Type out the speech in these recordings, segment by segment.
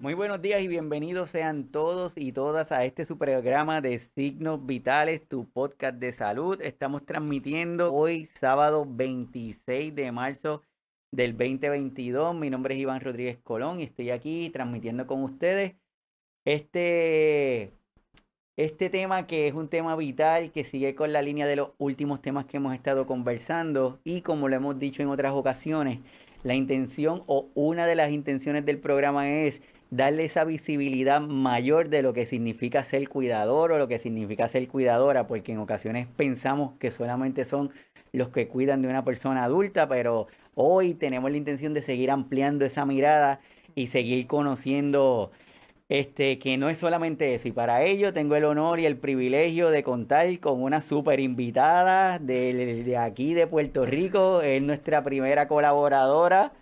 Muy buenos días y bienvenidos sean todos y todas a este su programa de Signos Vitales, tu podcast de salud. Estamos transmitiendo hoy sábado 26 de marzo del 2022. Mi nombre es Iván Rodríguez Colón y estoy aquí transmitiendo con ustedes este, este tema que es un tema vital que sigue con la línea de los últimos temas que hemos estado conversando y como lo hemos dicho en otras ocasiones, la intención o una de las intenciones del programa es darle esa visibilidad mayor de lo que significa ser cuidador o lo que significa ser cuidadora, porque en ocasiones pensamos que solamente son los que cuidan de una persona adulta, pero hoy tenemos la intención de seguir ampliando esa mirada y seguir conociendo este, que no es solamente eso. Y para ello tengo el honor y el privilegio de contar con una super invitada de, de aquí de Puerto Rico. Es nuestra primera colaboradora.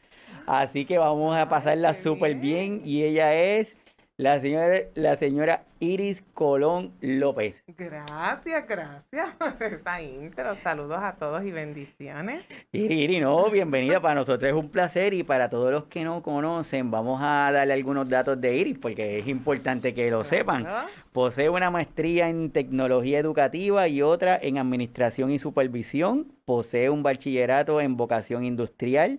Así que vamos a pasarla súper bien. Y ella es la señora, la señora Iris Colón López. Gracias, gracias por esa intro. Saludos a todos y bendiciones. Iris, Iris, no, bienvenida. Para nosotros es un placer y para todos los que no conocen, vamos a darle algunos datos de Iris porque es importante que lo sepan. Posee una maestría en tecnología educativa y otra en administración y supervisión. Posee un bachillerato en vocación industrial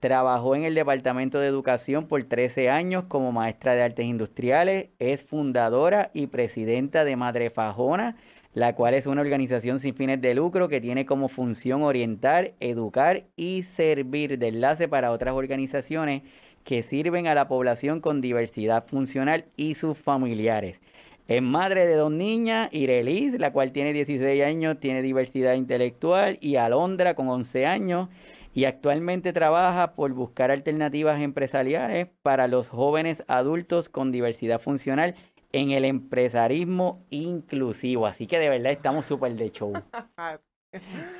Trabajó en el Departamento de Educación por 13 años como maestra de artes industriales. Es fundadora y presidenta de Madre Fajona, la cual es una organización sin fines de lucro que tiene como función orientar, educar y servir de enlace para otras organizaciones que sirven a la población con diversidad funcional y sus familiares. Es madre de dos niñas, Irelis, la cual tiene 16 años, tiene diversidad intelectual, y Alondra con 11 años y actualmente trabaja por buscar alternativas empresariales para los jóvenes adultos con diversidad funcional en el empresarismo inclusivo. Así que de verdad estamos súper de show.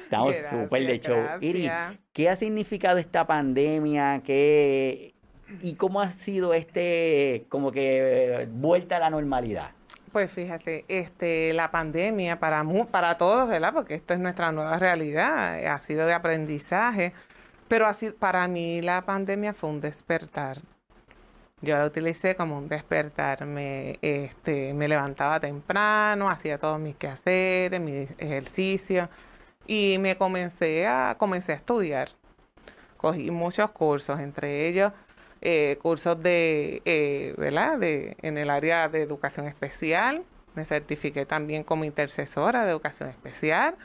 Estamos súper de show. Iri, ¿qué ha significado esta pandemia? ¿Qué, ¿Y cómo ha sido este, como que, vuelta a la normalidad? Pues fíjate, este, la pandemia para, para todos, ¿verdad? Porque esto es nuestra nueva realidad, ha sido de aprendizaje, pero así, para mí la pandemia fue un despertar. Yo la utilicé como un despertar. Me, este, me levantaba temprano, hacía todos mis quehaceres, mis ejercicios y me comencé a, comencé a estudiar. Cogí muchos cursos, entre ellos eh, cursos de, eh, ¿verdad? De, en el área de educación especial. Me certifiqué también como intercesora de educación especial.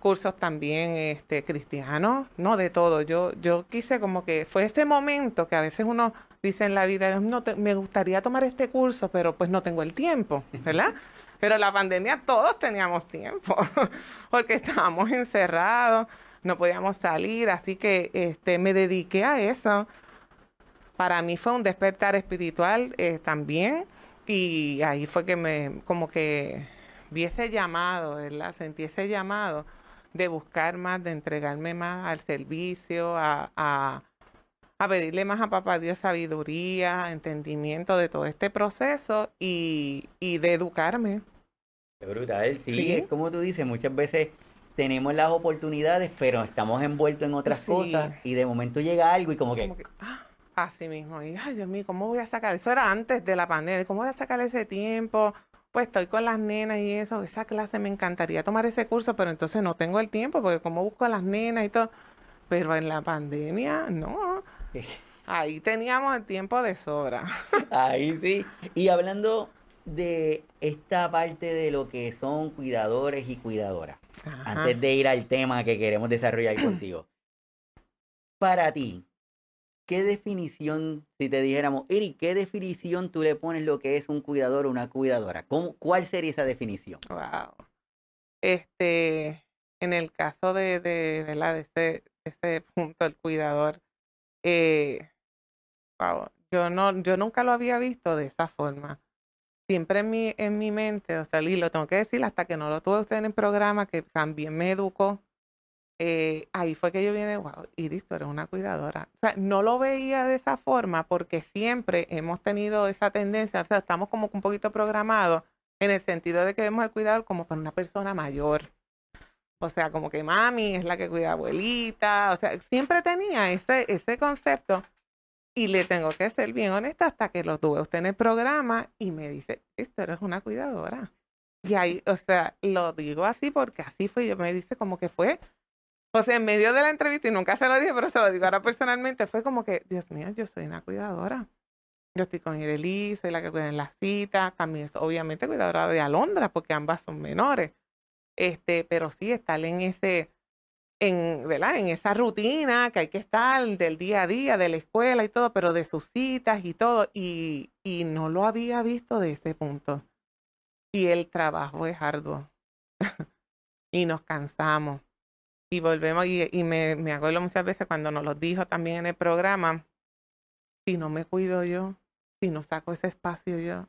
Cursos también este, cristianos, no de todo. Yo, yo quise como que fue ese momento que a veces uno dice en la vida, no me gustaría tomar este curso, pero pues no tengo el tiempo, ¿verdad? pero la pandemia todos teníamos tiempo, porque estábamos encerrados, no podíamos salir, así que este, me dediqué a eso para mí fue un despertar espiritual eh, también y ahí fue que me como que vi ese llamado, ¿verdad? Sentí ese llamado de buscar más, de entregarme más al servicio, a, a, pedirle más a Papá Dios sabiduría, entendimiento de todo este proceso y, y de educarme. Qué brutal, sí, Es como tú dices, muchas veces tenemos las oportunidades, pero estamos envueltos en otras cosas y de momento llega algo y como que... Ah, Así mismo. Y, ay, Dios mío, ¿cómo voy a sacar? Eso era antes de la pandemia. ¿Cómo voy a sacar ese tiempo? Pues estoy con las nenas y eso. Esa clase me encantaría tomar ese curso, pero entonces no tengo el tiempo porque como busco a las nenas y todo. Pero en la pandemia, no. Ahí teníamos el tiempo de sobra. Ahí sí. Y hablando de esta parte de lo que son cuidadores y cuidadoras, antes de ir al tema que queremos desarrollar contigo. Para ti, ¿qué definición, si te dijéramos, Eri, qué definición tú le pones lo que es un cuidador o una cuidadora? ¿Cómo, ¿Cuál sería esa definición? Wow. Este, en el caso de, de ¿verdad? De ese, punto, el cuidador, eh, wow, yo no, yo nunca lo había visto de esa forma. Siempre en mi, en mi mente, o y lo tengo que decir hasta que no lo tuve usted en el programa, que también me educó eh, ahí fue que yo vine, wow, Iris, tú eres una cuidadora. O sea, no lo veía de esa forma porque siempre hemos tenido esa tendencia, o sea, estamos como un poquito programados en el sentido de que vemos al cuidador como para una persona mayor. O sea, como que mami es la que cuida a abuelita. O sea, siempre tenía ese, ese concepto. Y le tengo que ser bien honesta hasta que lo tuve usted en el programa y me dice, esto eres una cuidadora. Y ahí, o sea, lo digo así porque así fue. Yo me dice como que fue, o sea, en medio de la entrevista, y nunca se lo dije, pero se lo digo ahora personalmente, fue como que, Dios mío, yo soy una cuidadora. Yo estoy con Ireli, soy la que cuida en la cita, también obviamente cuidadora de Alondra, porque ambas son menores. Este, pero sí, estar en ese, en, ¿verdad? En esa rutina que hay que estar del día a día, de la escuela y todo, pero de sus citas y todo, y, y no lo había visto de ese punto. Y el trabajo es arduo. y nos cansamos. Y volvemos, y, y me, me acuerdo muchas veces cuando nos lo dijo también en el programa, si no me cuido yo, si no saco ese espacio yo,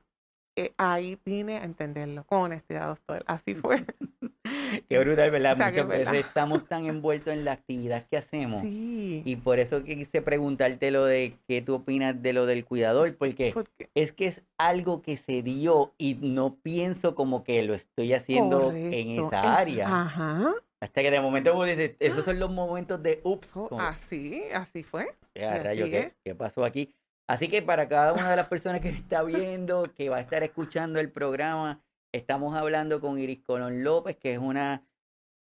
eh, ahí vine a entenderlo con honestidad, doctor. Así fue. Qué brutal, ¿verdad? Muchas veces estamos tan envueltos en la actividad que hacemos. Sí. Y por eso quise preguntarte lo de qué tú opinas de lo del cuidador, porque es que es algo que se dio y no pienso como que lo estoy haciendo en esa área. Ajá. Hasta que de momento vos dices, esos son los momentos de ups. Oh, así, así fue. Ya, rayo, ¿qué, ¿qué pasó aquí? Así que para cada una de las personas que está viendo, que va a estar escuchando el programa, estamos hablando con Iris Colón López, que es una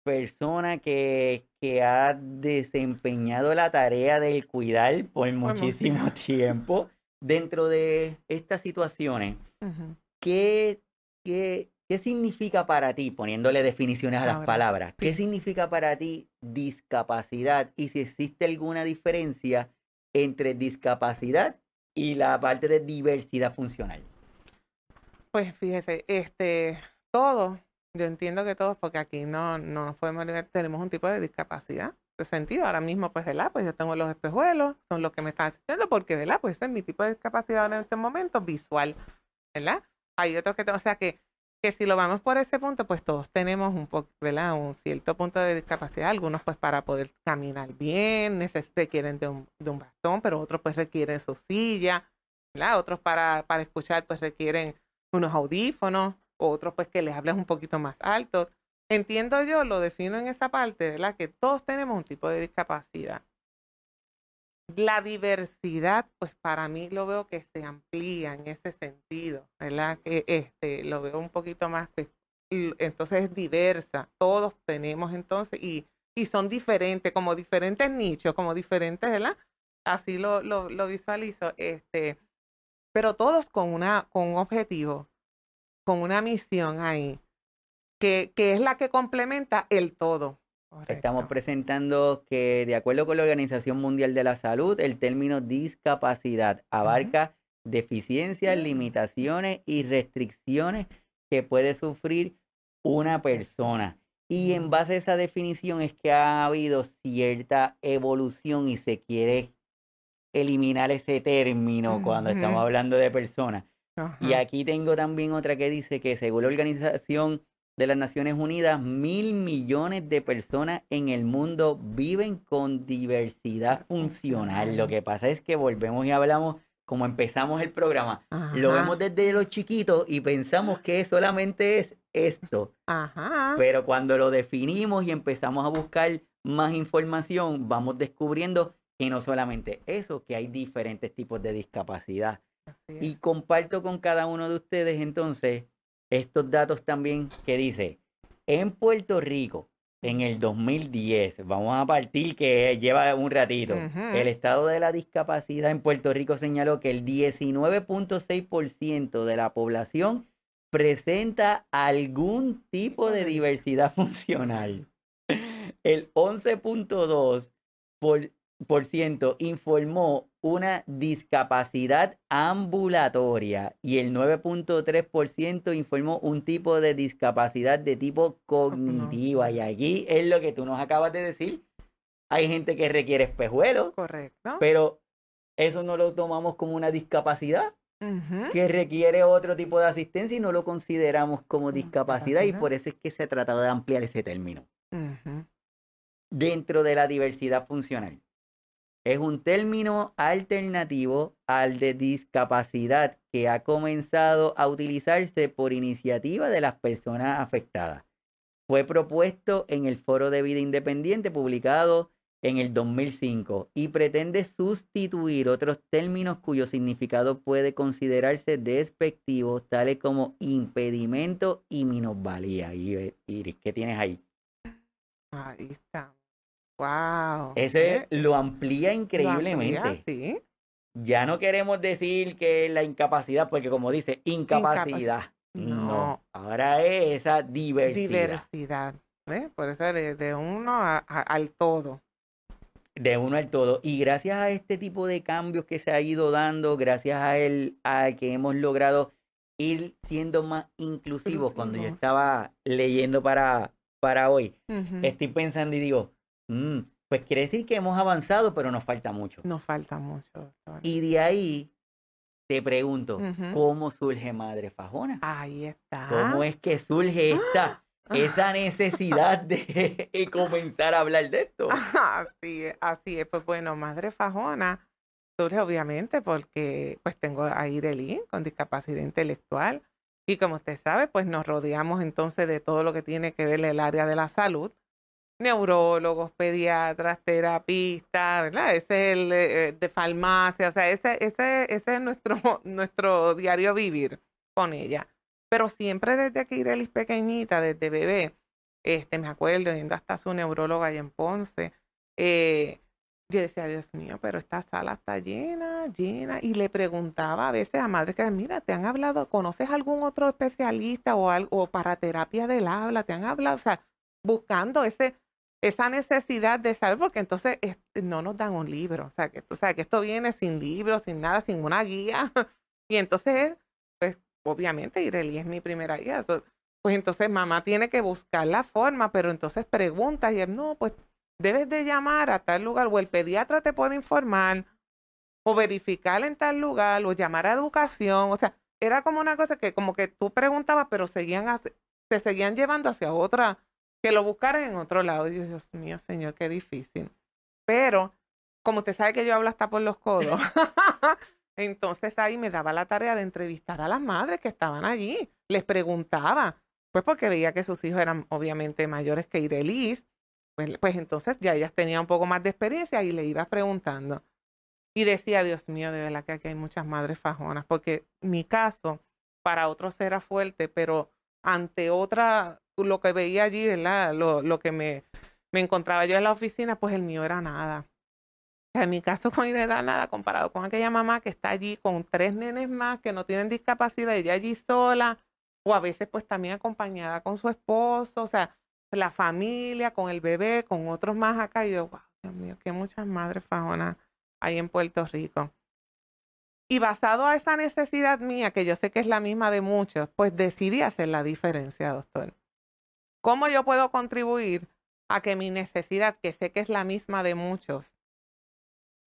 persona que, que ha desempeñado la tarea del cuidar por muchísimo tiempo. Dentro de estas situaciones, ¿qué, qué, qué significa para ti, poniéndole definiciones a las palabras, qué significa para ti discapacidad y si existe alguna diferencia entre discapacidad y la parte de diversidad funcional? Pues fíjese, este, todos, yo entiendo que todos, porque aquí no, no nos podemos tenemos un tipo de discapacidad de sentido. Ahora mismo, pues, ¿verdad? Pues yo tengo los espejuelos, son los que me están asistiendo, porque, ¿verdad? Pues ese es mi tipo de discapacidad en este momento, visual, ¿verdad? Hay otros que, o sea, que, que si lo vamos por ese punto, pues todos tenemos un poco, ¿verdad? Un cierto punto de discapacidad. Algunos, pues, para poder caminar bien, requieren de un, de un bastón, pero otros, pues, requieren su silla, ¿verdad? Otros para, para escuchar, pues, requieren unos audífonos, otros pues que les hables un poquito más alto. Entiendo yo, lo defino en esa parte, ¿verdad? Que todos tenemos un tipo de discapacidad. La diversidad, pues para mí lo veo que se amplía en ese sentido, ¿verdad? Que este, lo veo un poquito más, pues, entonces es diversa. Todos tenemos entonces, y, y son diferentes, como diferentes nichos, como diferentes, ¿verdad? Así lo, lo, visualizo. Este, pero todos con, una, con un objetivo, con una misión ahí, que, que es la que complementa el todo. Estamos presentando que, de acuerdo con la Organización Mundial de la Salud, el término discapacidad abarca deficiencias, limitaciones y restricciones que puede sufrir una persona. Y en base a esa definición es que ha habido cierta evolución y se quiere eliminar ese término cuando estamos hablando de personas. Y aquí tengo también otra que dice que según la Organización de las Naciones Unidas, mil millones de personas en el mundo viven con diversidad funcional. Lo que pasa es que volvemos y hablamos como empezamos el programa. Lo vemos desde los chiquitos y pensamos que solamente es esto. Pero cuando lo definimos y empezamos a buscar más información, vamos descubriendo y no solamente eso, que hay diferentes tipos de discapacidad. Y comparto con cada uno de ustedes entonces estos datos también que dice, en Puerto Rico, en el 2010, vamos a partir que lleva un ratito, el estado de la discapacidad en Puerto Rico señaló que el 19.6% de la población presenta algún tipo de diversidad funcional. El 11.2% por informó una discapacidad ambulatoria y el 9.3% informó un tipo de discapacidad de tipo cognitiva. Y allí es lo que tú nos acabas de decir. Hay gente que requiere espejuelos. Correcto. Pero eso no lo tomamos como una discapacidad. que requiere otro tipo de asistencia y no lo consideramos como discapacidad, y por eso es que se ha tratado de ampliar ese término. Dentro de la diversidad funcional es un término alternativo al de discapacidad que ha comenzado a utilizarse por iniciativa de las personas afectadas. Fue propuesto en el Foro de Vida Independiente publicado en el 2005 y pretende sustituir otros términos cuyo significado puede considerarse despectivo, tales como impedimento y minusvalía. Iris, ¿qué tienes ahí? Ahí está. Wow. Ese lo amplía increíblemente. sí. Ya no queremos decir que la incapacidad, porque como dice, incapacidad. no. Ahora es esa diversidad. Diversidad. Por eso de, de uno al todo. De uno al todo. Y gracias a este tipo de cambios que se ha ido dando, gracias a él, a que hemos logrado ir siendo más inclusivos, cuando yo estaba leyendo para, para hoy, estoy pensando y digo, mm, pues quiere decir que hemos avanzado, pero nos falta mucho. Nos falta mucho. Y de ahí te pregunto, ¿cómo surge Madre Fajona? Ahí está. ¿Cómo es que surge esta, esa necesidad de comenzar a hablar de esto? Así es, así es. Pues bueno, Madre Fajona surge obviamente porque pues tengo a Irelín con discapacidad intelectual y como usted sabe, pues nos rodeamos entonces de todo lo que tiene que ver el área de la salud neurólogos, pediatras, terapistas, ¿verdad? Ese es el eh, de farmacia, o sea, ese, ese, ese es nuestro, nuestro diario vivir con ella. Pero siempre desde que Irelis pequeñita, desde bebé, este, me acuerdo, yendo hasta su neuróloga allá en Ponce, eh, yo decía, Dios mío, pero esta sala está llena, llena. Y le preguntaba a veces a madres que, mira, ¿te han hablado, conoces algún otro especialista o, algo, o para terapia del habla? ¿Te han hablado? O sea, buscando ese, esa necesidad de saber, porque entonces no nos dan un libro, o sea, que, o sea, que esto viene sin libro, sin nada, sin una guía. y entonces, pues obviamente Ireli es mi primera guía. pues entonces mamá tiene que buscar la forma, pero entonces pregunta y él, no, pues debes de llamar a tal lugar o el pediatra te puede informar o verificar en tal lugar o llamar a educación. O sea, era como una cosa que como que tú preguntabas, pero seguían, se seguían llevando hacia otra que lo buscaran en otro lado. Y yo, Dios mío, señor, qué difícil. Pero, como usted sabe que yo hablo hasta por los codos, entonces ahí me daba la tarea de entrevistar a las madres que estaban allí. Les preguntaba, pues porque veía que sus hijos eran obviamente mayores que Irelis. Pues, pues entonces ya ellas tenían un poco más de experiencia y le iba preguntando. Y decía, Dios mío, de verdad que aquí hay muchas madres fajonas, porque mi caso para otros era fuerte, pero ante otra lo que veía allí, ¿verdad? Lo, lo que me, me encontraba yo en la oficina, pues el mío era nada. en mi caso con era nada comparado con aquella mamá que está allí con tres nenes más que no tienen discapacidad, ella allí sola, o a veces pues también acompañada con su esposo, o sea, la familia, con el bebé, con otros más acá. Y yo, wow, Dios mío, que muchas madres fajonas hay en Puerto Rico. Y basado a esa necesidad mía, que yo sé que es la misma de muchos, pues decidí hacer la diferencia, doctor. ¿Cómo yo puedo contribuir a que mi necesidad, que sé que es la misma de muchos,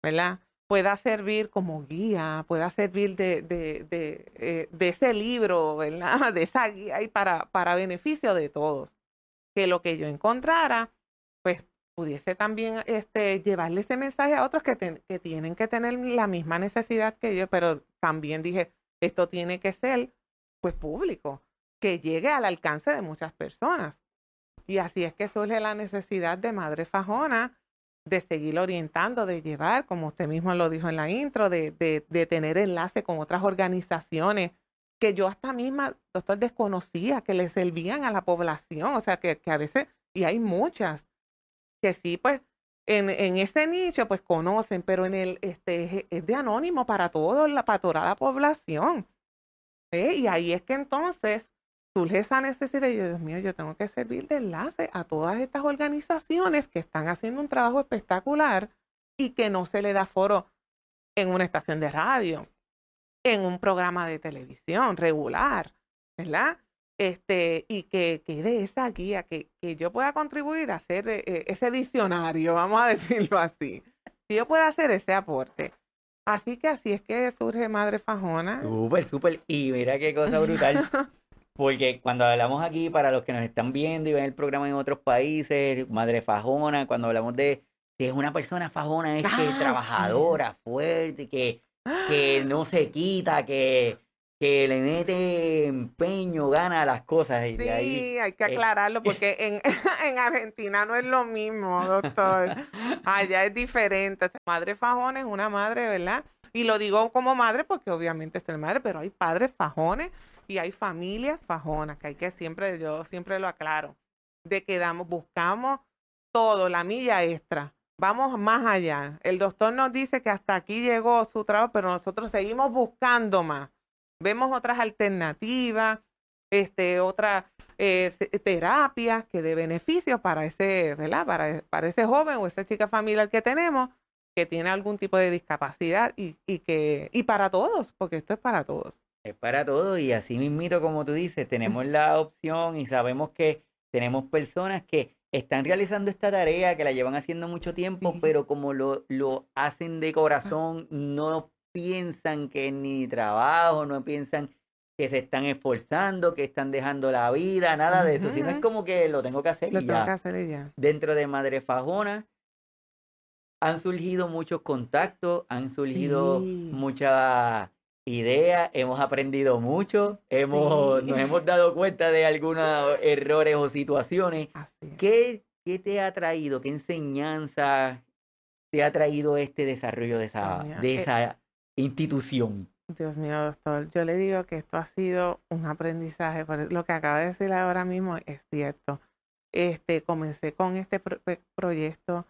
¿verdad? Pueda servir como guía, pueda servir de, de, de, eh, de ese libro, ¿verdad? De esa guía y para, para beneficio de todos. Que lo que yo encontrara, pues pudiese también este, llevarle ese mensaje a otros que, que tienen que tener la misma necesidad que yo, pero también dije, esto tiene que ser pues público, que llegue al alcance de muchas personas. Y así es que surge la necesidad de Madre Fajona de seguir orientando, de llevar, como usted mismo lo dijo en la intro, de, de, tener enlace con otras organizaciones que yo hasta misma, doctor, desconocía, que le servían a la población. O sea, que, que a veces, y hay muchas, que sí, pues, en, en, ese nicho, pues conocen, pero en el, este, es, de anónimo para todo, para toda la población. ¿eh? Y ahí es que entonces surge esa necesidad y yo, Dios mío, yo tengo que servir de enlace a todas estas organizaciones que están haciendo un trabajo espectacular y que no se le da foro en una estación de radio, en un programa de televisión regular, ¿verdad? Este, y que quede esa guía, que, que yo pueda contribuir a hacer eh, ese diccionario, vamos a decirlo así. Que yo pueda hacer ese aporte. Así que así es que surge Madre Fajona. Súper, súper. Y mira qué cosa brutal. Porque cuando hablamos aquí, para los que nos están viendo y ven el programa en otros países, madre fajona, cuando hablamos de que es una persona fajona, es que es ah, trabajadora, fuerte, que, que no se quita, que, que le mete empeño, gana las cosas. Y sí, ahí, hay que aclararlo porque en, en, Argentina no es lo mismo, doctor. Allá es diferente. Madre fajona es una madre, ¿verdad? Y lo digo como madre porque obviamente es el madre, pero hay padres fajones y hay familias fajonas, que hay que siempre, yo siempre lo aclaro, de que damos, buscamos todo, la milla extra. Vamos más allá. El doctor nos dice que hasta aquí llegó su trabajo, pero nosotros seguimos buscando más vemos otras alternativas, este, otras eh, terapias que de beneficio para ese, ¿verdad? Para, para ese joven o esa chica familiar que tenemos que tiene algún tipo de discapacidad y, y, que, y para todos, porque esto es para todos. Es para todos y así mismito como tú dices, tenemos la opción y sabemos que tenemos personas que están realizando esta tarea, que la llevan haciendo mucho tiempo, pero como lo, lo hacen de ah. corazón, no piensan que es ni trabajo, no piensan que se están esforzando, que están dejando la vida, nada de eso, sino es como que lo tengo que hacer lo tengo Que hacer ya. Dentro de Madre Fajona han surgido muchos contactos, han surgido muchas ideas, hemos aprendido mucho, hemos, nos hemos dado cuenta de algunos errores o situaciones. ¿Qué, ¿Qué te ha traído? ¿Qué enseñanza te ha traído este desarrollo de esa, de eh esa institución. Dios mío, doctor, yo le digo que esto ha sido un aprendizaje, lo que acaba de decir ahora mismo es cierto. Este, comencé con este proyecto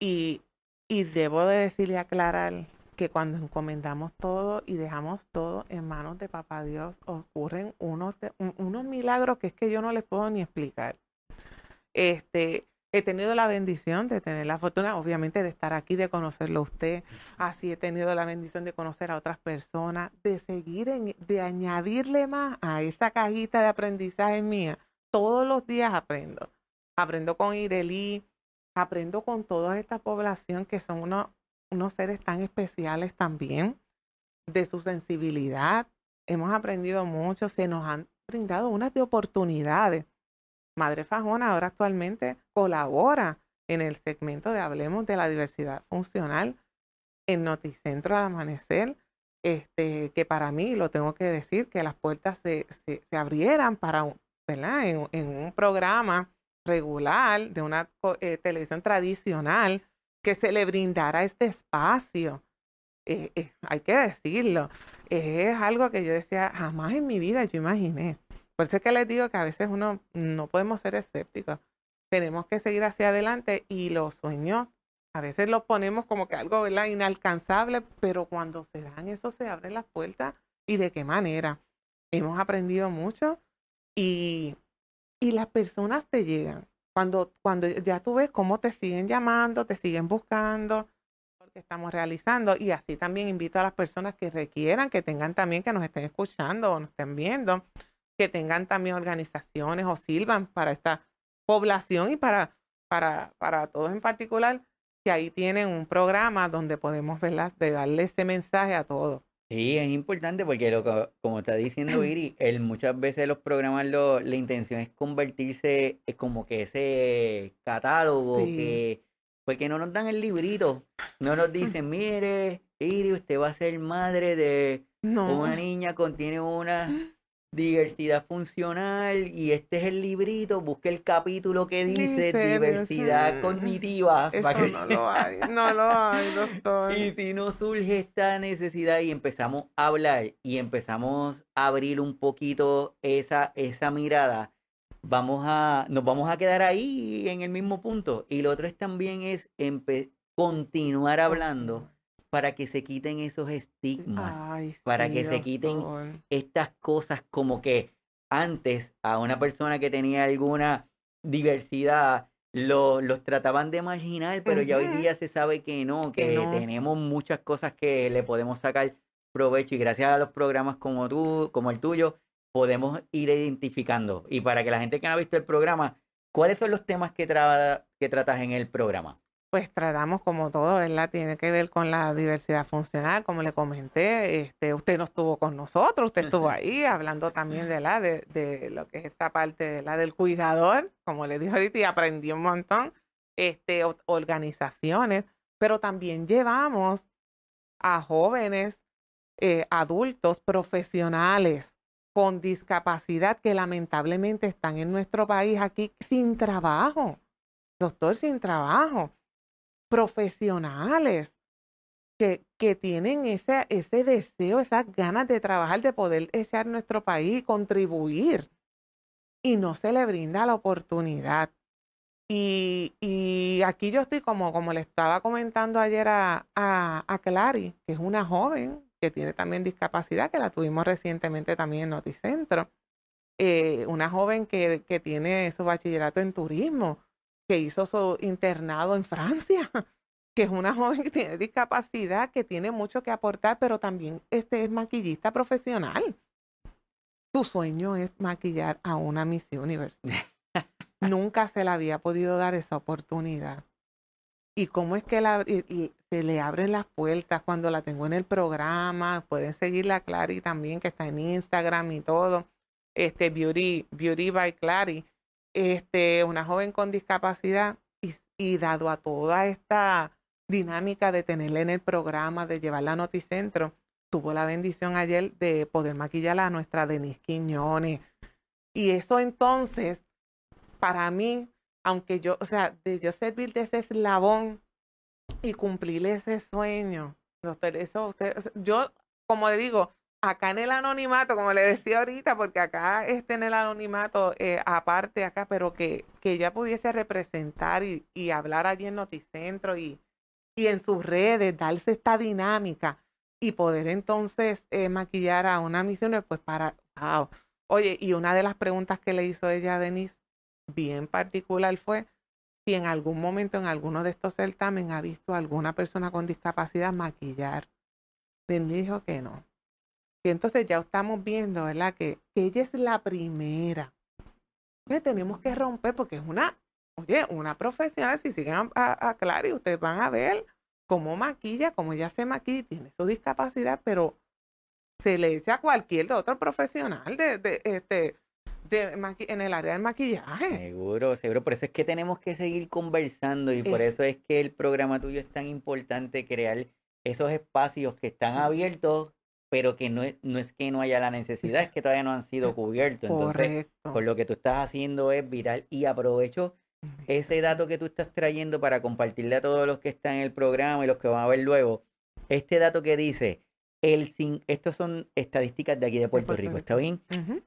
y, y debo de decirle aclarar que cuando encomendamos todo y dejamos todo en manos de Papá Dios, ocurren unos, unos milagros que es que yo no les puedo ni explicar. Este, He tenido la bendición de tener la fortuna, obviamente, de estar aquí, de conocerlo a usted. Así he tenido la bendición de conocer a otras personas, de seguir, en, de añadirle más a esa cajita de aprendizaje mía. Todos los días aprendo. Aprendo con Ireli, aprendo con toda esta población que son unos, unos seres tan especiales también, de su sensibilidad. Hemos aprendido mucho, se nos han brindado unas de oportunidades Madre Fajona ahora actualmente colabora en el segmento de Hablemos de la Diversidad Funcional en Noticentro al Amanecer, este, que para mí, lo tengo que decir, que las puertas se, se, abrieran para, ¿verdad? En, un programa regular de una eh, televisión tradicional que se le brindara este espacio. Eh, eh, hay que decirlo, es algo que yo decía, jamás en mi vida yo imaginé. Por eso es que les digo que a veces uno no podemos ser escépticos. Tenemos que seguir hacia adelante y los sueños a veces los ponemos como que algo inalcanzable, pero cuando se dan eso se abren las puertas y de qué manera. Hemos aprendido mucho y, y las personas te llegan. Cuando, cuando ya tú ves cómo te siguen llamando, te siguen buscando, lo que estamos realizando. Y así también invito a las personas que requieran, que tengan también, que nos estén escuchando o nos estén viendo, que tengan también organizaciones o sirvan para esta población y para, para, para todos en particular, que ahí tienen un programa donde podemos ¿verdad? de darle ese mensaje a todos. Sí, es importante porque lo como está diciendo Iri, muchas veces los programas lo, la intención es convertirse es como que ese catálogo que porque no nos dan el librito, no nos dicen, mire, Iri, usted va a ser madre de una niña, contiene una diversidad funcional y este es el librito, busque el capítulo que dice diversidad cognitiva. Eso no lo hay, no lo hay, doctor. Y si no surge esta necesidad y empezamos a hablar y empezamos a abrir un poquito esa, esa mirada, vamos a, nos vamos a quedar ahí en el mismo punto. Y lo otro es también es continuar hablando para que se quiten esos estigmas, para que se quiten estas cosas como que antes a una persona que tenía alguna diversidad los trataban de marginal, pero ya hoy día se sabe que no, que, tenemos muchas cosas que le podemos sacar provecho y gracias a los programas como tú, como el tuyo, podemos ir identificando. Y para que la gente que no ha visto el programa, ¿cuáles son los temas que, que tratas en el programa? Pues tratamos como todo, ¿verdad? Tiene que ver con la diversidad funcional, como le comenté, este, usted no estuvo con nosotros, usted estuvo ahí hablando también de la de, de lo que es esta parte de la del cuidador, como le dije ahorita y aprendí un montón, este, organizaciones, pero también llevamos a jóvenes eh, adultos profesionales con discapacidad que lamentablemente están en nuestro país aquí sin trabajo, doctor sin trabajo, profesionales que, que tienen ese, ese deseo, esas ganas de trabajar, de poder echar nuestro país y contribuir. Y no se le brinda la oportunidad. Y, y, aquí yo estoy como, como le estaba comentando ayer a, a, a Clary, que es una joven que tiene también discapacidad, que la tuvimos recientemente también en Noticentro. Eh, una joven que, que, tiene su bachillerato en turismo, que hizo su internado en Francia, que es una joven que tiene discapacidad, que tiene mucho que aportar, pero también este es maquillista profesional. Su sueño es maquillar a una Miss Universe. Nunca se le había podido dar esa oportunidad y cómo es que la, se le abren las puertas cuando la tengo en el programa. Pueden seguirla a Clary también, que está en Instagram y todo. Este, Beauty, Beauty by Clary. Este, una joven con discapacidad y, dado a toda esta dinámica de tenerla en el programa, de llevarla a Noticentro, tuvo la bendición ayer de poder maquillarla a nuestra Denise Quiñones. Y eso entonces, para mí, aunque yo, o sea, de yo servir de ese eslabón y cumplir ese sueño, doctor, eso, yo, como le digo, acá en el anonimato, como le decía ahorita, porque acá este en el anonimato, eh, aparte acá, pero que, que ella pudiese representar y, y hablar allí en Noticentro y, y en sus redes, darse esta dinámica y poder entonces eh, maquillar a una misión, pues para, wow. Oye, y una de las preguntas que le hizo ella a Denise, bien particular fue si en algún momento en alguno de estos certámenes ha visto a alguna persona con discapacidad maquillar. Denise dijo que no. Y entonces ya estamos viendo, ¿verdad? Que ella es la primera. Que tenemos que romper porque es una, oye, una profesional. Si siguen a, a, a y ustedes van a ver cómo maquilla, cómo ella se maquilla, tiene su discapacidad, pero se le echa a cualquier otro profesional de, de este en el área del maquillaje. Seguro, seguro. Por eso es que tenemos que seguir conversando y por eso es que el programa tuyo es tan importante crear esos espacios que están abiertos, pero que no es, no es que no haya la necesidad, es que todavía no han sido cubiertos. Entonces, por lo que tú estás haciendo es viral y aprovecho ese dato que tú estás trayendo para compartirle a todos los que están en el programa y los que van a ver luego. Este dato que dice el, estos son estadísticas de aquí de Puerto, Rico, ¿está bien?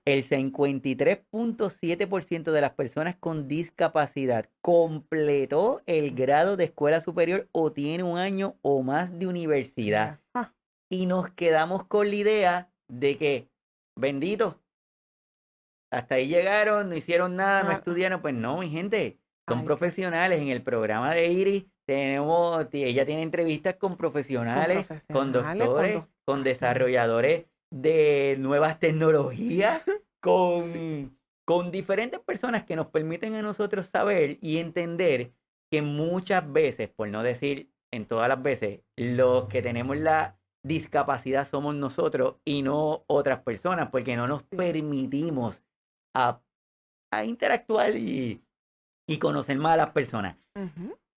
El 53.7% de las personas con discapacidad completó el grado de escuela superior o tiene un año o más de universidad. Ah. Y nos quedamos con la idea de que, bendito, hasta ahí llegaron, no hicieron nada, no estudiaron. Pues no, mi gente, son profesionales. En el programa de Iris tenemos, ella tiene entrevistas con profesionales, con, doctores, con, desarrolladores de nuevas tecnologías, con, con diferentes personas que nos permiten a nosotros saber y entender que muchas veces, por no decir en todas las veces, los que tenemos la discapacidad somos nosotros y no otras personas, porque no nos permitimos a, a interactuar y, y conocer más a las personas.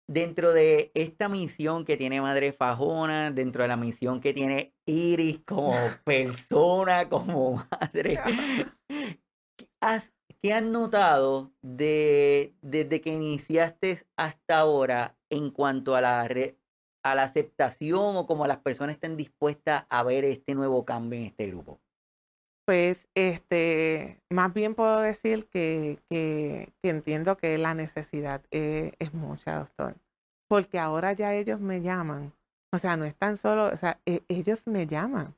Dentro de esta misión que tiene Madre Fajona, dentro de la misión que tiene Iris como persona, como madre, ¿qué has, notado de, desde que iniciaste hasta ahora en cuanto a la, a la aceptación o como las personas estén dispuestas a ver este nuevo cambio en este grupo? Pues, este, más bien puedo decir que, que, entiendo que la necesidad es, es, mucha, doctor. Porque ahora ya ellos me llaman. O sea, no es tan solo, o sea, e, ellos me llaman.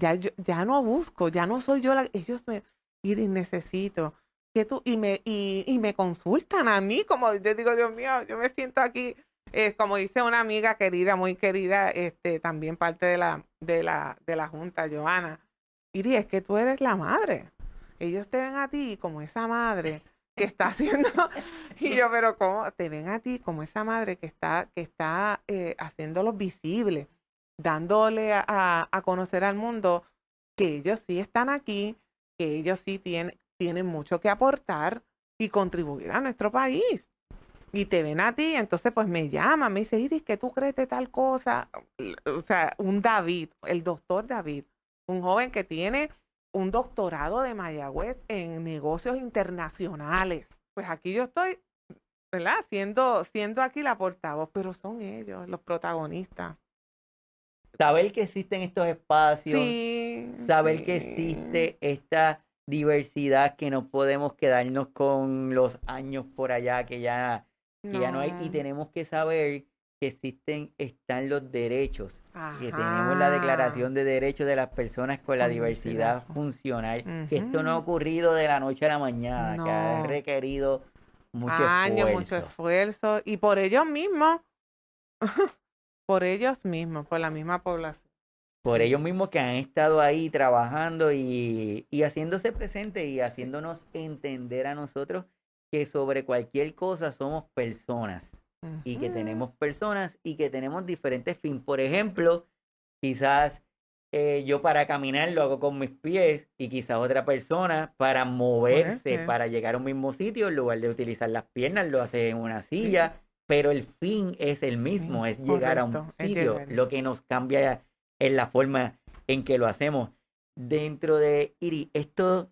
Ya, yo, ya no busco, ya no soy yo la, ellos me, Iris, necesito que tú, y me, y, y me consultan a mí, como yo digo, Dios mío, yo me siento aquí, eh, como dice una amiga querida, muy querida, este, también parte de la, de la, de la Junta, Joana Iris, es que tú eres la madre. Ellos te ven a ti como esa madre que está haciendo, y yo, pero ¿cómo? Te ven a ti como esa madre que está, que está eh, haciéndolo visible, dándole a, a, conocer al mundo que ellos sí están aquí, que ellos sí tienen, tienen mucho que aportar y contribuir a nuestro país. Y te ven a ti, entonces pues me llama, me dice, Iris, ¿qué tú crees de tal cosa? O sea, un David, el doctor David, un joven que tiene un doctorado de Mayagüez en negocios internacionales. Pues aquí yo estoy, ¿verdad? Siendo, siendo aquí la portavoz, pero son ellos los protagonistas. Saber que existen estos espacios, saber que existe esta diversidad, que no podemos quedarnos con los años por allá, que ya, ya no hay, y tenemos que saber que existen, están los derechos, que tenemos la declaración de derechos de las personas con la diversidad funcional, que esto no ha ocurrido de la noche a la mañana, que ha requerido mucho Años, esfuerzo. mucho esfuerzo, y por ellos mismos, por ellos mismos, por la misma población. Por ellos mismos que han estado ahí trabajando y, y haciéndose presentes y haciéndonos entender a nosotros que sobre cualquier cosa somos personas y que tenemos personas y que tenemos diferentes fines. Por ejemplo, quizás eh, yo para caminar lo hago con mis pies y quizás otra persona para moverse, para llegar a un mismo sitio, en lugar de utilizar las piernas, lo hace en una silla, pero el fin es el mismo, es llegar a un sitio. Lo que nos cambia es la forma en que lo hacemos. Dentro de Iri, esto,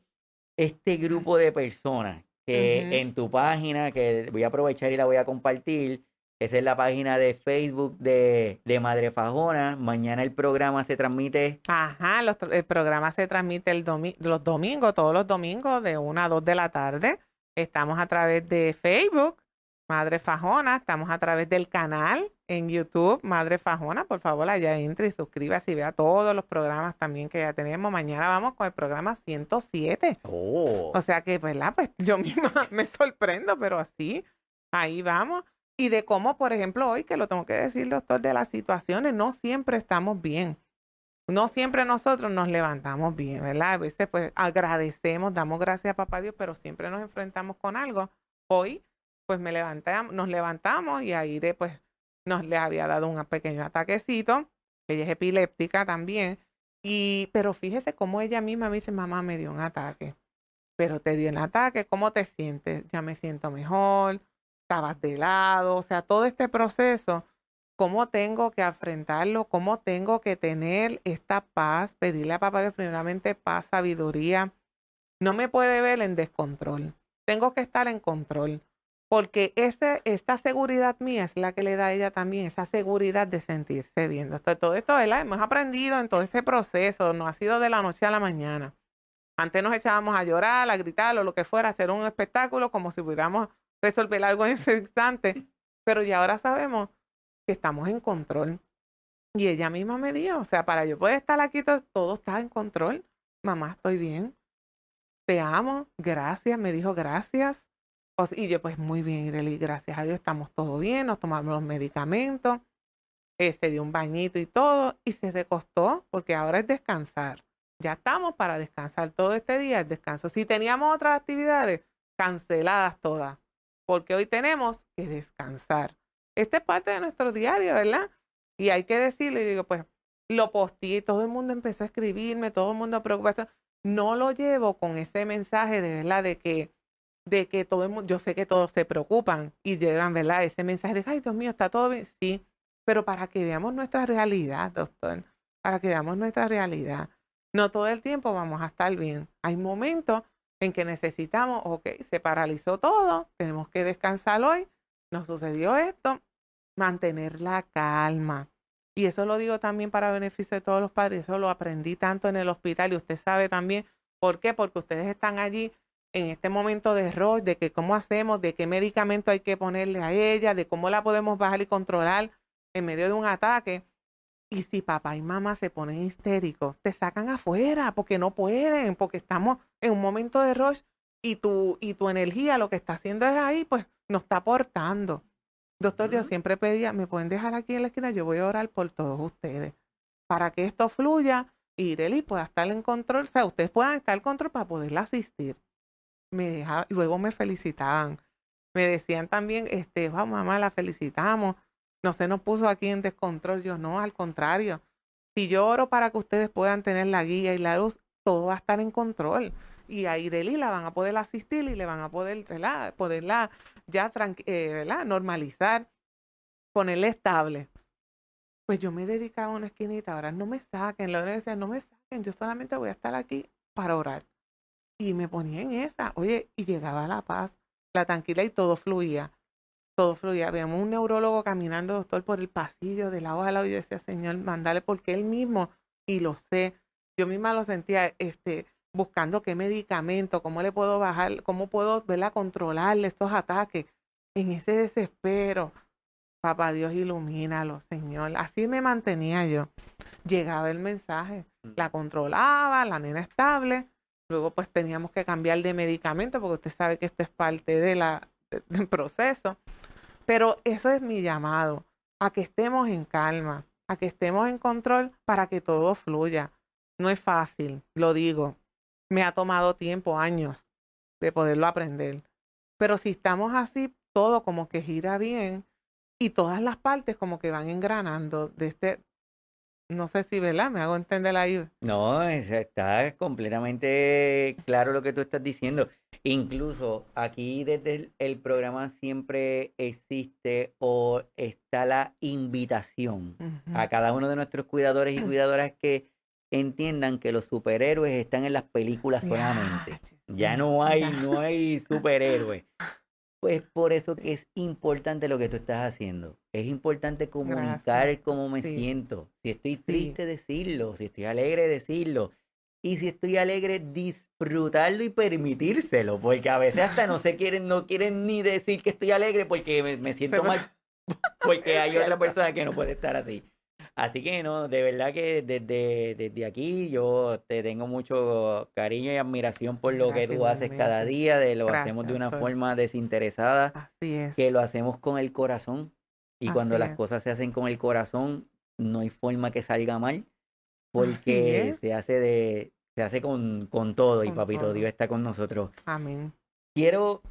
este grupo de personas que en tu página, que voy a aprovechar y la voy a compartir, esa es la página de Facebook de, de Madre Fajona. Mañana el programa se transmite. Ajá, el programa se transmite el los domingos, todos los domingos de 1 a 2 de la tarde. Estamos a través de Facebook, Madre Fajona. Estamos a través del canal en YouTube, Madre Fajona. Por favor, allá entre y suscríbase y vea todos los programas también que ya tenemos. Mañana vamos con el programa 107. Oh. O sea que, ¿verdad? Pues yo misma me sorprendo, pero así, ahí vamos y de cómo, por ejemplo, hoy, que lo tengo que decir, doctor, de las situaciones, no siempre estamos bien. No siempre nosotros nos levantamos bien, ¿verdad? A veces pues agradecemos, damos gracias a papá Dios, pero siempre nos enfrentamos con algo. Hoy pues me levantamos, nos levantamos y a Aire pues nos le había dado un pequeño ataquecito. Ella es epiléptica también. Y, pero fíjese cómo ella misma me dice, mamá, me dio un ataque. Pero te dio un ataque, ¿cómo te sientes? Ya me siento mejor, estabas de lado, o sea, todo este proceso, cómo tengo que afrontarlo, cómo tengo que tener esta paz, pedirle a papá de primeramente paz, sabiduría. No me puede ver en descontrol. Tengo que estar en control. Porque ese, esta seguridad mía es la que le da a ella también esa seguridad de sentirse bien. todo esto ¿verdad? hemos aprendido en todo ese proceso, no ha sido de la noche a la mañana. Antes nos echábamos a llorar, a gritar o lo que fuera, hacer un espectáculo como si pudiéramos resolver algo en ese instante, pero ya ahora sabemos que estamos en control. Y ella misma me dijo, o sea, para yo poder estar aquí, todo, está en control. Mamá, estoy bien. Te amo, gracias, me dijo gracias. Y yo, pues muy bien, Ireli, gracias a Dios estamos todo bien, nos tomamos los medicamentos, eh, se dio un bañito y todo, y se recostó, porque ahora es descansar. Ya estamos para descansar todo este día, el descanso. Si teníamos otras actividades, canceladas todas porque hoy tenemos que descansar. Esta es parte de nuestro diario, ¿verdad? Y hay que decirle, digo, pues lo posteé, todo el mundo empezó a escribirme, todo el mundo a preocuparse. No lo llevo con ese mensaje de verdad de que, de que todo el mundo, yo sé que todos se preocupan y llegan, ¿verdad? Ese mensaje de, ay, Dios mío, está todo bien. Sí, pero para que veamos nuestra realidad, doctor, para que veamos nuestra realidad. No todo el tiempo vamos a estar bien. Hay momentos en que necesitamos, ok, se paralizó todo, tenemos que descansar hoy, nos sucedió esto, mantener la calma. Y eso lo digo también para beneficio de todos los padres, eso lo aprendí tanto en el hospital y usted sabe también por qué, porque ustedes están allí en este momento de error, de que cómo hacemos, de qué medicamento hay que ponerle a ella, de cómo la podemos bajar y controlar en medio de un ataque. Y si papá y mamá se ponen histéricos, te sacan afuera porque no pueden, porque estamos en un momento de rush y tu, y tu energía lo que está haciendo es ahí, pues nos está aportando. Doctor, yo siempre pedía, me pueden dejar aquí en la esquina, yo voy a orar por todos ustedes, para que esto fluya y Ireli pueda estar en control, o sea, ustedes puedan estar en control para poderla asistir. Me dejaba, luego me felicitaban. Me decían también, este, mamá, la felicitamos no se nos puso aquí en descontrol. Yo no, al contrario. Si yo oro para que ustedes puedan tener la guía y la luz, todo va a estar en control. y a Ireli la van a poder asistir y le van a poder, ¿verdad? Poderla ya eh, normalizar, ponerle estable. Pues yo me dedicaba a una esquinita, ahora no me saquen, la decía, no me saquen, yo solamente voy a estar aquí para orar. Y me ponía en esa, oye, y llegaba la paz, la tranquila y todo fluía todo fluía. Veíamos un neurólogo caminando, doctor, por el pasillo de lado a lado. Y yo decía, Señor, mandale porque él mismo, y lo sé, yo misma lo sentía, este, buscando qué medicamento, cómo le puedo bajar, cómo puedo verla controlarle estos ataques. En ese desespero, papá Dios, ilumínalo, Señor. Así me mantenía yo. Llegaba el mensaje, mm. la controlaba, la nena estable. Luego pues teníamos que cambiar de medicamento porque usted sabe que esto es parte de la, del proceso. Pero eso es mi llamado, a que estemos en calma, a que estemos en control para que todo fluya. No es fácil, lo digo. Me ha tomado tiempo, años, de poderlo aprender. Pero si estamos así, todo como que gira bien y todas las partes como que van engranando de este, no sé si, ¿verdad? Me hago entender ahí. No, está completamente claro lo que tú estás diciendo. Incluso aquí desde el, programa siempre existe o está la invitación a cada uno de nuestros cuidadores y cuidadoras que entiendan que los superhéroes están en las películas solamente. Ya no hay, no hay superhéroes. Pues por eso que es importante lo que tú estás haciendo. Es importante comunicar cómo me siento. Si estoy triste, decirlo. Si estoy alegre, decirlo. Y si estoy alegre, disfrutarlo y permitírselo, porque a veces hasta no se quieren, no quieren ni decir que estoy alegre porque me, siento mal, porque hay otra persona que no puede estar así. Así que no, de verdad que desde, desde aquí yo te tengo mucho cariño y admiración por lo que tú haces cada día, de lo hacemos de una forma desinteresada, Así es. que lo hacemos con el corazón. Y cuando las cosas se hacen con el corazón, no hay forma que salga mal porque se hace de se hace con, con todo y papito Dios está con nosotros. Amén. Quiero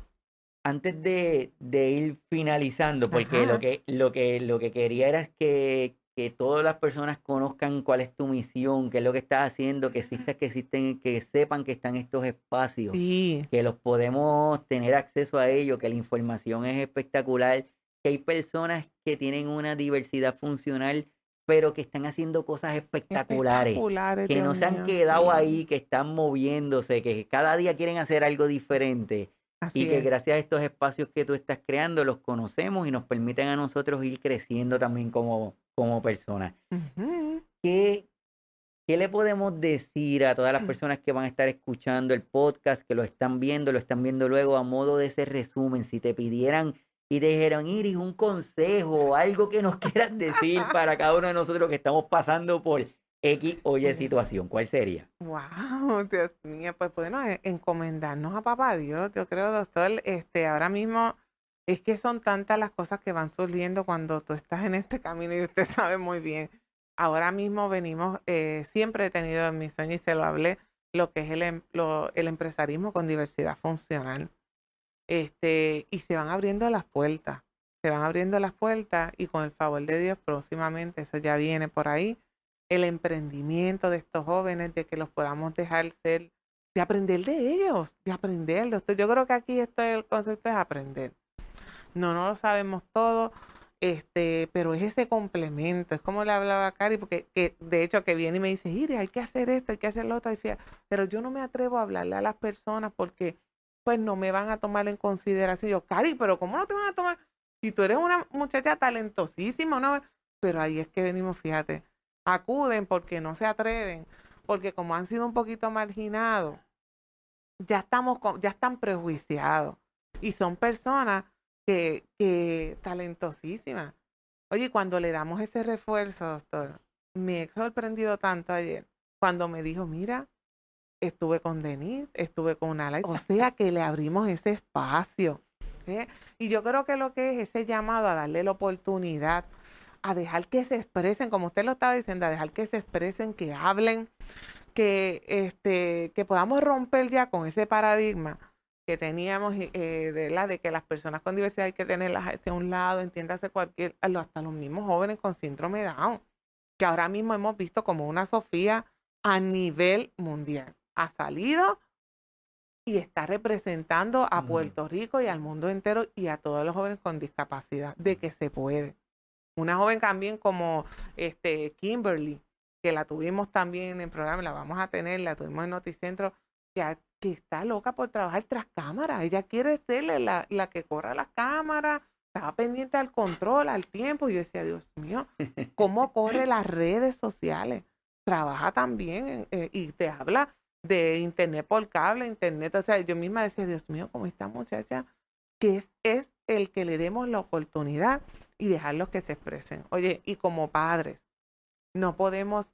antes de, de ir finalizando, porque lo que, lo que lo que quería era que, que todas las personas conozcan cuál es tu misión, qué es lo que estás haciendo, que exista, que existen, que sepan que están estos espacios, que los podemos tener acceso a ellos, que la información es espectacular, que hay personas que tienen una diversidad funcional pero que están haciendo cosas espectaculares, que no se han quedado ahí, que están moviéndose, que cada día quieren hacer algo diferente. Y que gracias a estos espacios que tú estás creando los conocemos y nos permiten a nosotros ir creciendo también como, como personas. ¿Qué, ¿Qué le podemos decir a todas las mm. personas que van a estar escuchando el podcast, que lo están viendo, lo están viendo luego a modo de ese resumen? Si te pidieran y te dijeron, Iris, un consejo, algo que nos quieras decir para cada uno de nosotros que estamos pasando por X o Y situación, ¿cuál sería? Wow, Dios mío, pues bueno, e, encomendarnos a papá Dios, yo creo, doctor, este, ahora mismo es que son tantas las cosas que van surgiendo cuando tú estás en este camino y usted sabe muy bien. Ahora mismo venimos, eh, siempre he tenido en mi sueño y se lo hablé, lo que es el, em, el empresarismo con diversidad funcional este, y se van abriendo las puertas, se van abriendo las puertas y con el favor de Dios próximamente, eso ya viene por ahí, el emprendimiento de estos jóvenes, de que los podamos dejar ser, de aprender de ellos, de aprender. Yo creo que aquí esto, el concepto es aprender. No, no lo sabemos todo, este, pero es ese complemento, es como le hablaba a Cari, porque que, de hecho que viene y me dice, Ire, hay que hacer esto, hay que hacer lo otro, pero yo no me atrevo a hablarle a las personas porque pues no me van a tomar en consideración. Yo, Cari, pero ¿cómo no te van a tomar? Si tú eres una muchacha talentosísima, ¿no? Pero ahí es que venimos, fíjate, acuden porque no se atreven, porque como han sido un poquito marginados, ya estamos, ya están prejuiciados y son personas que, que talentosísimas. Oye, cuando le damos ese refuerzo, doctor, me he sorprendido tanto ayer cuando me dijo, mira, estuve con Denise, estuve con Ala. O sea que le abrimos ese espacio. Y yo creo que lo que es ese llamado a darle la oportunidad, a dejar que se expresen, como usted lo estaba diciendo, a dejar que se expresen, que hablen, que, este, que podamos romper ya con ese paradigma que teníamos eh, de, la, de que las personas con diversidad hay que tenerlas hacia un lado, entiéndase cualquier, hasta los mismos jóvenes con síndrome de Down, que ahora mismo hemos visto como una Sofía a nivel mundial ha salido y está representando a Puerto Rico y al mundo entero y a todos los jóvenes con discapacidad, de que se puede. Una joven también como este Kimberly, que la tuvimos también en el programa, la vamos a tener, la tuvimos en Noticentro, que, que está loca por trabajar tras cámaras. Ella quiere ser la, la que corra las cámaras, estaba pendiente al control, al tiempo. Y yo decía, Dios mío, ¿cómo corre las redes sociales? Trabaja también eh, y te habla de internet por cable, internet. O sea, yo misma decía, Dios mío, como esta muchacha, que es, es el que le demos la oportunidad y dejarlos que se expresen. Oye, y como padres, no podemos,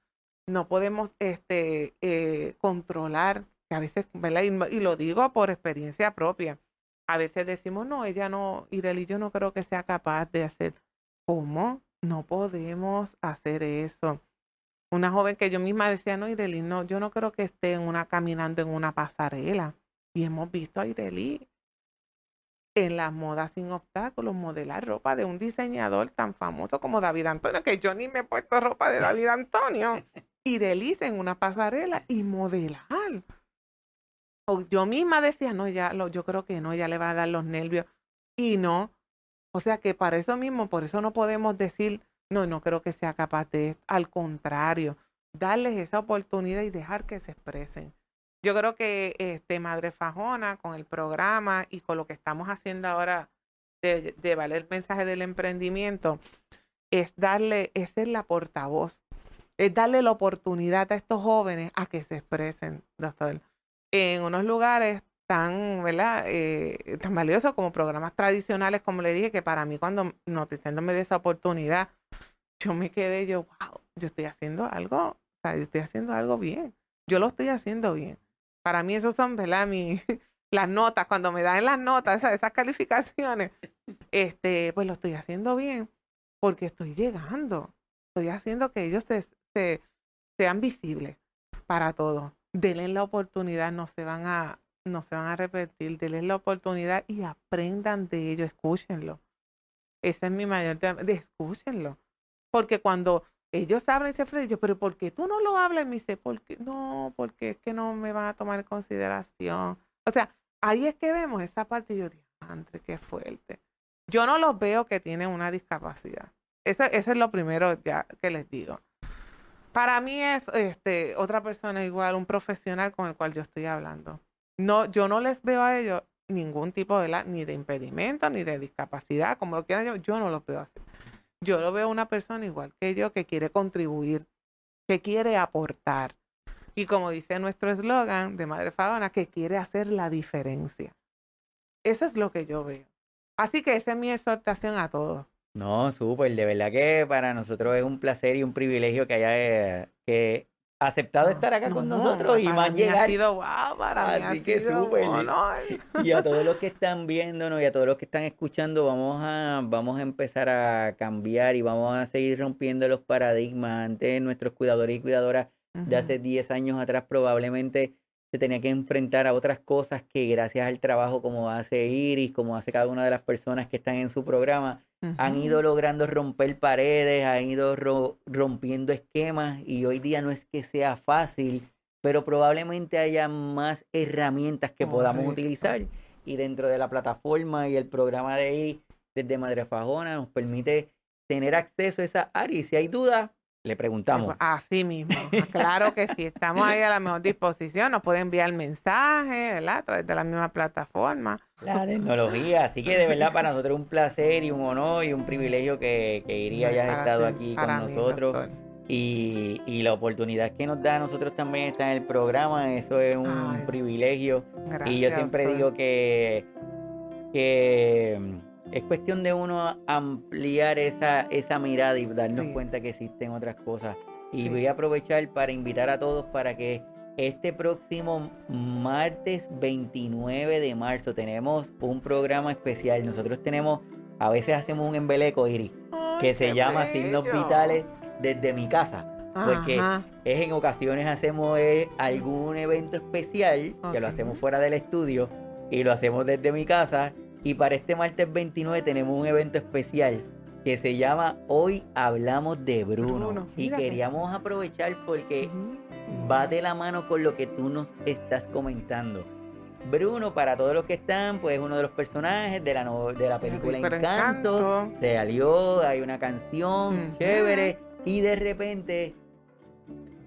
no podemos este, eh, controlar, que a veces. Y, lo digo por experiencia propia. A veces decimos, no, ella no, Ireli, yo no creo que sea capaz de hacer. ¿Cómo? No podemos hacer eso. Una joven que yo misma decía, no, Ireli, no, yo no creo que esté en una, caminando en una pasarela. Y hemos visto a Ireli en las modas sin obstáculos, modelar ropa de un diseñador tan famoso como David Antonio, que yo ni me he puesto ropa de David Antonio, y delice en una pasarela y modelar. O yo misma decía, no, ya, lo, yo creo que no, ya le va a dar los nervios. Y no. O sea que para eso mismo, por eso no podemos decir, no, no creo que sea capaz de esto. Al contrario, darles esa oportunidad y dejar que se expresen. Yo creo que este, Madre Fajona, con el programa y con lo que estamos haciendo ahora de, de valer mensaje del emprendimiento, es darle, es ser la portavoz, es darle la oportunidad a estos jóvenes a que se expresen, doctor. En unos lugares tan, ¿verdad? Eh, tan valiosos como programas tradicionales, como le dije, que para mí cuando noticiándome de esa oportunidad, yo me quedé, yo, wow, yo estoy haciendo algo, o sea, yo estoy haciendo algo bien, yo lo estoy haciendo bien. Para mí esos son, ¿verdad? Mi, las notas, cuando me dan las notas, esas, calificaciones, este, pues lo estoy haciendo bien porque estoy llegando. Estoy haciendo que ellos se, se, sean visibles para todos. Denle la oportunidad, no se van a, no se van a repetir, denle la oportunidad y aprendan de ello, escúchenlo. Ese es mi mayor tema, escúchenlo. Porque cuando ellos hablan y se ofrecen, yo, pero ¿por qué tú no lo hablas? Me dice, ¿por qué? No, porque es que no me van a tomar en consideración. O sea, ahí es que vemos esa parte y yo digo, Andre, qué fuerte. Yo no los veo que tienen una discapacidad. Eso, eso es lo primero ya que les digo. Para mí es este, otra persona igual, un profesional con el cual yo estoy hablando. No, yo no les veo a ellos ningún tipo de la, ni de impedimento, ni de discapacidad, como lo quieran yo, yo no los veo así yo lo veo una persona igual que yo que quiere contribuir, que quiere aportar. Y como dice nuestro eslogan de Madre Fagona, que quiere hacer la diferencia. Eso es lo que yo veo. Así que esa es mi exhortación a todos. No, súper, de verdad que para nosotros es un placer y un privilegio que haya eh, que aceptado estar acá con nosotros y más llegar. para Así que súper. Y a todos los que están viéndonos y a todos los que están escuchando, vamos a, vamos a empezar a cambiar y vamos a seguir rompiendo los paradigmas. Antes nuestros cuidadores y cuidadoras de hace 10 años atrás probablemente se tenía que enfrentar a otras cosas que gracias al trabajo como hace Iris, como hace cada una de las personas que están en su programa, han ido logrando romper paredes, han ido rompiendo esquemas y hoy día no es que sea fácil, pero probablemente haya más herramientas que podamos utilizar y dentro de la plataforma y el programa de Iris desde Madre Fajona nos permite tener acceso a esa área y si hay dudas, le preguntamos. Así mismo. Claro que sí. Estamos ahí a la mejor disposición. Nos puede enviar mensaje, ¿verdad? A través de la misma plataforma. La tecnología. Así que de verdad para nosotros es un placer y un honor y un privilegio que, que Iria haya estado aquí con nosotros. Y, y, la oportunidad que nos da a nosotros también está en el programa. Eso es un privilegio. y yo siempre digo que, que es cuestión de uno ampliar esa, esa mirada y darnos cuenta que existen otras cosas. Y voy a aprovechar para invitar a todos para que este próximo martes 29 de marzo tenemos un programa especial. Nosotros tenemos, a veces hacemos un embeleco, Iri, que se llama Signos Vitales desde mi casa. Porque es en ocasiones hacemos eh, algún evento especial, que lo hacemos fuera del estudio, y lo hacemos desde mi casa y para este martes 29 tenemos un evento especial que se llama Hoy Hablamos de Bruno. y queríamos aprovechar porque va de la mano con lo que tú nos estás comentando. Bruno, para todos los que están, pues es uno de los personajes de la, de la película Encanto. Se alió, hay una canción chévere. Y de repente,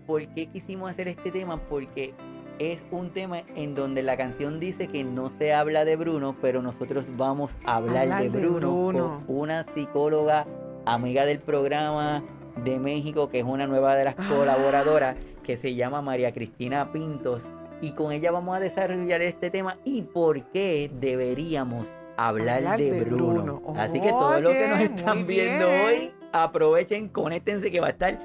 ¿por qué quisimos hacer este tema? Porque es un tema en donde la canción dice que no se habla de Bruno, pero nosotros vamos a hablar de, Bruno, una psicóloga amiga del programa de México, que es una nueva de las ah. colaboradoras, que se llama María Cristina Pintos. Y con ella vamos a desarrollar este tema y por qué deberíamos hablar, de, Bruno. Así que todos los que nos están viendo hoy, aprovechen, conéctense que va a estar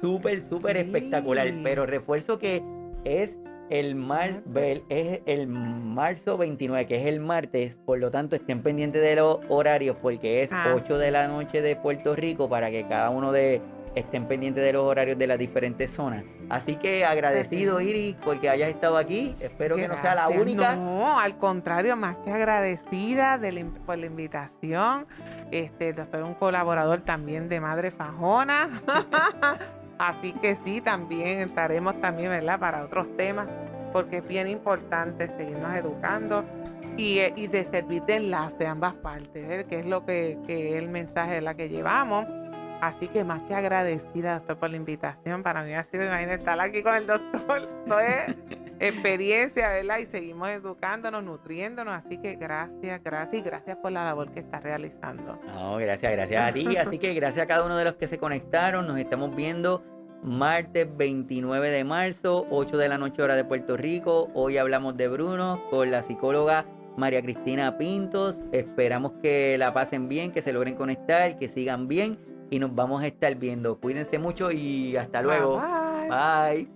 súper, súper espectacular. Pero refuerzo que es el, mar, es el marzo 29, que es el martes, por lo tanto estén pendientes de los horarios porque es 8 ah. de la noche de Puerto Rico para que cada uno de estén pendientes de los horarios de las diferentes zonas. Así que agradecido Iris porque hayas estado aquí, espero que no sea la única. No, al contrario, más que agradecida por la invitación. Este, soy un colaborador también de Madre Fajona. Así que sí, también estaremos también, ¿verdad? Para otros temas, porque es bien importante seguirnos educando y, eh, y de servir de enlace a ambas partes, ¿eh? que es lo que, que, es el mensaje de la que llevamos. Así que más que agradecida, doctor, por la invitación. Para mí ha sido, imagínate, estar aquí con el doctor. Esto es experiencia, ¿verdad? Y seguimos educándonos, nutriéndonos. Así que gracias, gracias y gracias por la labor que estás realizando. No, gracias, gracias a ti. Así que gracias a cada uno de los que se conectaron. Nos estamos viendo martes 29 de marzo, 8 de la noche hora de Puerto Rico. Hoy hablamos de Bruno con la psicóloga María Cristina Pintos. Esperamos que la pasen bien, que se logren conectar, que sigan bien y nos vamos a estar viendo. Cuídense mucho y hasta luego. bye.